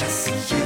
another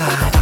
side.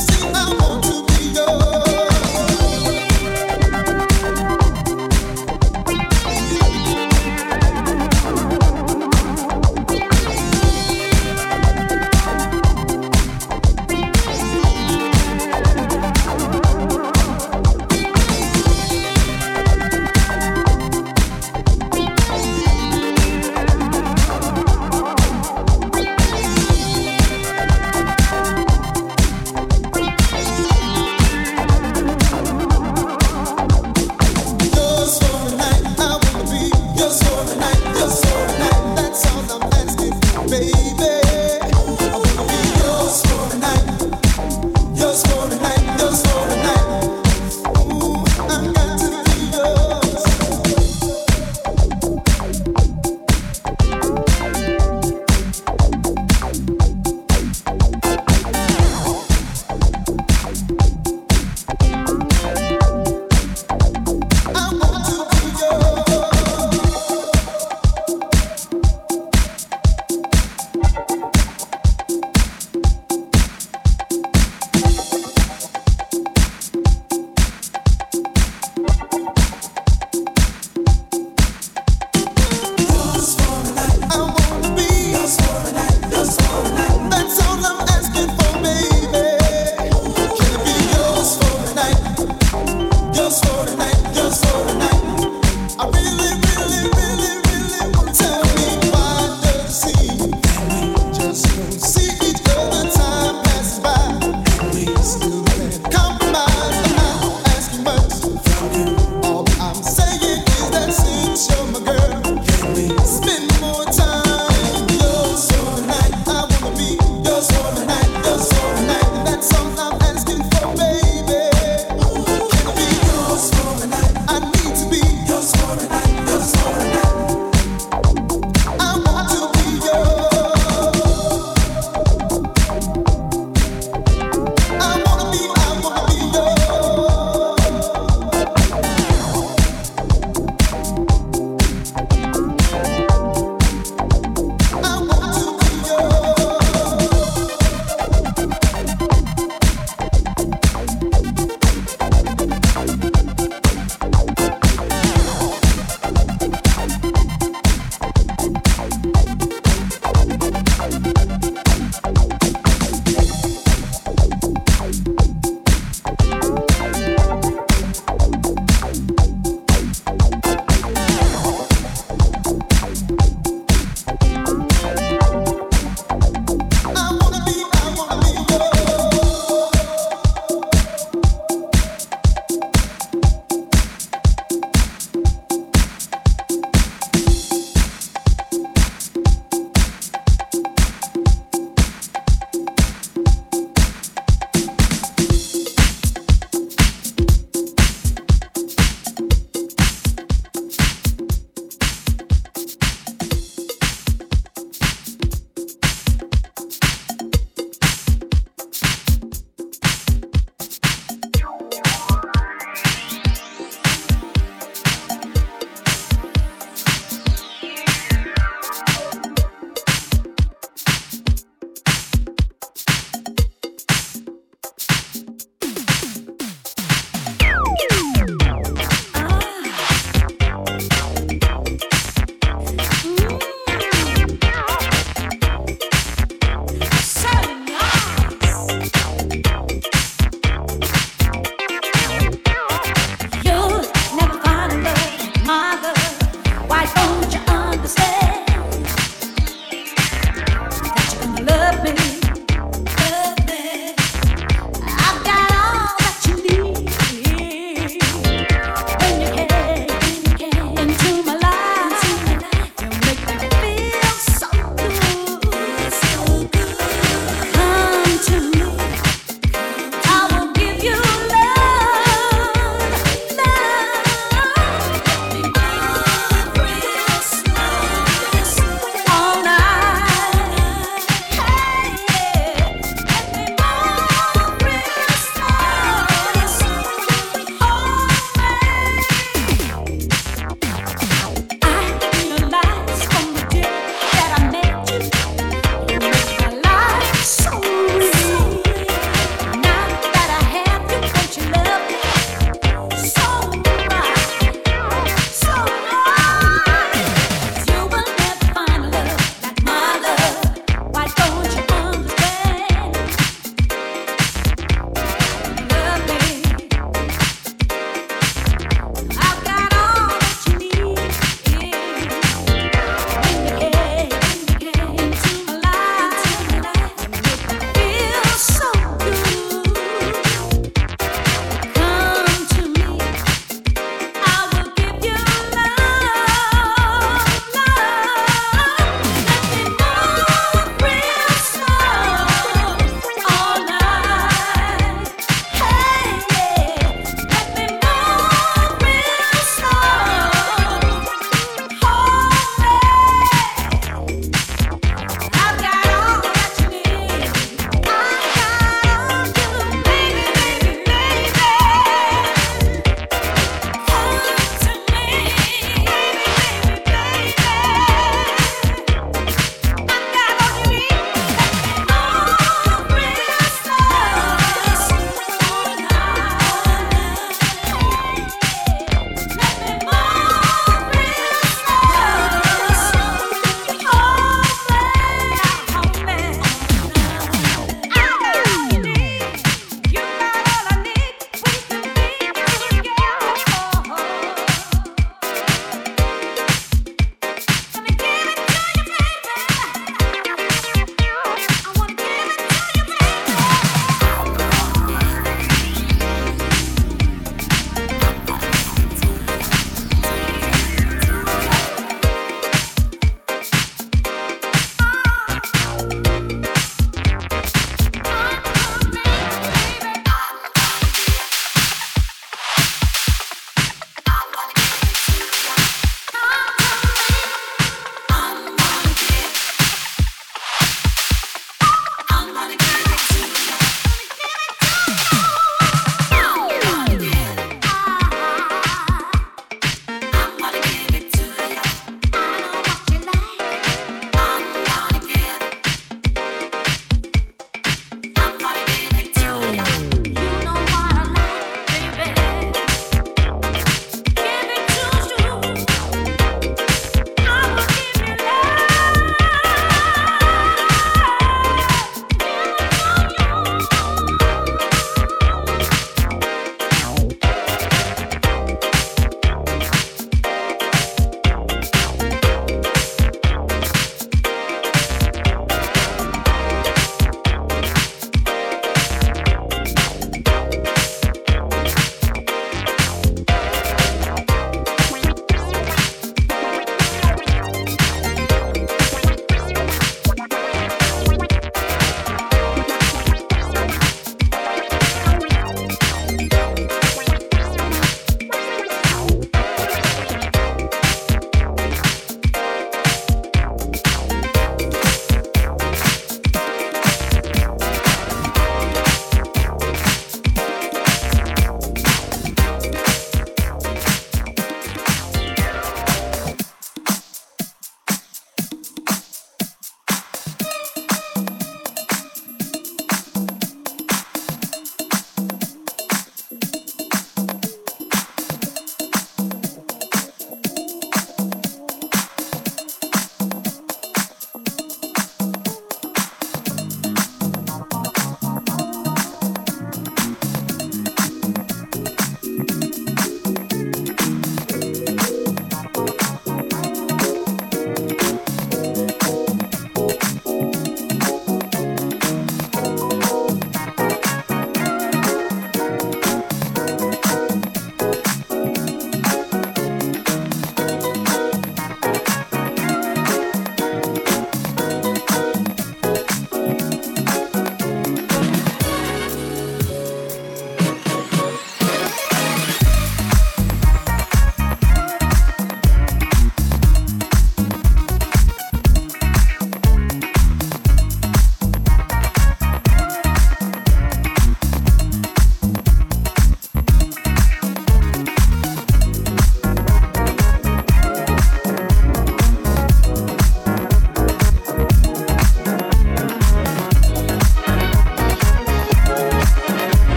seu amor.